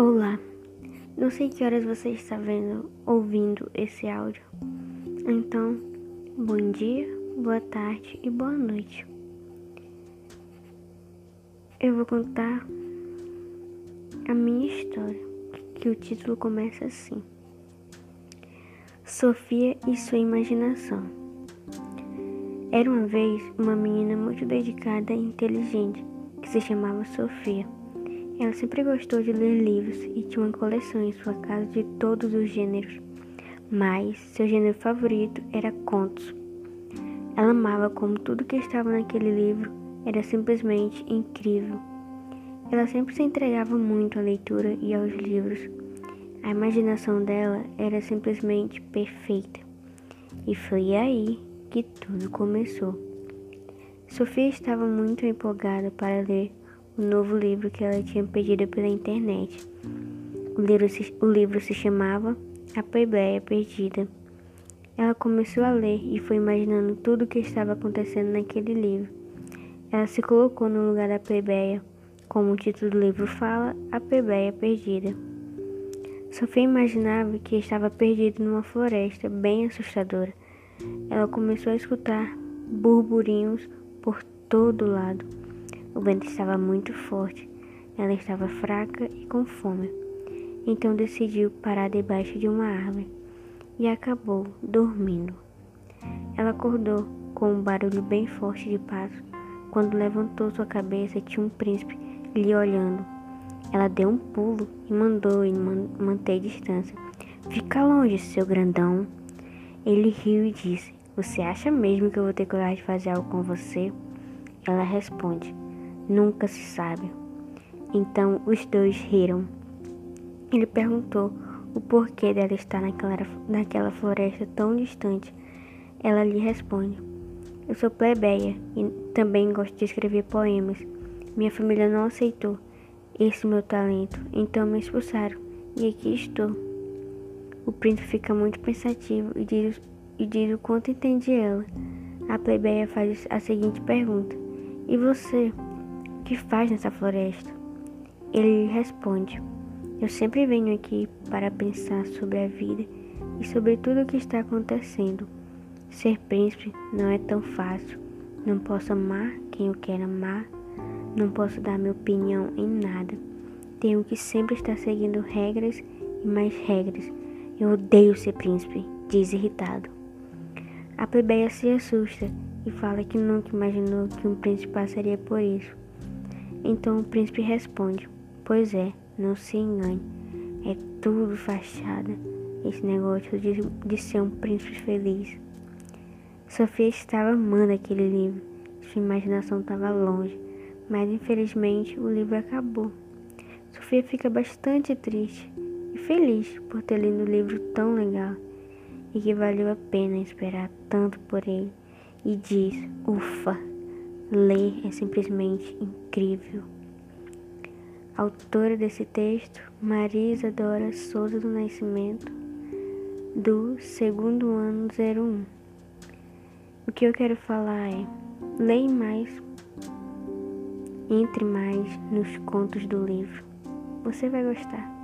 Olá, não sei que horas você está vendo, ouvindo esse áudio. Então, bom dia, boa tarde e boa noite. Eu vou contar a minha história, que o título começa assim: Sofia e sua imaginação. Era uma vez uma menina muito dedicada e inteligente que se chamava Sofia. Ela sempre gostou de ler livros e tinha uma coleção em sua casa de todos os gêneros, mas seu gênero favorito era contos. Ela amava como tudo que estava naquele livro era simplesmente incrível. Ela sempre se entregava muito à leitura e aos livros. A imaginação dela era simplesmente perfeita. E foi aí que tudo começou. Sofia estava muito empolgada para ler o novo livro que ela tinha pedido pela internet. O livro se, o livro se chamava A Plebeia Perdida. Ela começou a ler e foi imaginando tudo o que estava acontecendo naquele livro. Ela se colocou no lugar da plebeia, como o título do livro fala, A Plebeia Perdida. Sofia imaginava que estava perdida numa floresta bem assustadora. Ela começou a escutar burburinhos por todo lado. O vento estava muito forte. Ela estava fraca e com fome. Então decidiu parar debaixo de uma árvore e acabou dormindo. Ela acordou com um barulho bem forte de passos. Quando levantou sua cabeça, tinha um príncipe lhe olhando. Ela deu um pulo e mandou ele manter distância. Fica longe, seu grandão. Ele riu e disse: Você acha mesmo que eu vou ter coragem de fazer algo com você? Ela responde: Nunca se sabe. Então os dois riram. Ele perguntou o porquê dela estar naquela, naquela floresta tão distante. Ela lhe responde: Eu sou plebeia e também gosto de escrever poemas. Minha família não aceitou esse meu talento, então me expulsaram e aqui estou. O príncipe fica muito pensativo e diz, e diz o quanto entende ela. A plebeia faz a seguinte pergunta: E você? Que faz nessa floresta? Ele lhe responde: Eu sempre venho aqui para pensar sobre a vida e sobre tudo o que está acontecendo. Ser príncipe não é tão fácil. Não posso amar quem eu quero amar. Não posso dar minha opinião em nada. Tenho que sempre estar seguindo regras e mais regras. Eu odeio ser príncipe, diz irritado. A plebeia se assusta e fala que nunca imaginou que um príncipe passaria por isso. Então o príncipe responde: Pois é, não se engane, é tudo fachada, esse negócio de, de ser um príncipe feliz. Sofia estava amando aquele livro, sua imaginação estava longe, mas infelizmente o livro acabou. Sofia fica bastante triste e feliz por ter lido um livro tão legal e que valeu a pena esperar tanto por ele, e diz: Ufa! Ler é simplesmente incrível. Autora desse texto, Marisa Dora Souza do Nascimento, do segundo ano 01. O que eu quero falar é: leia mais, entre mais nos contos do livro. Você vai gostar.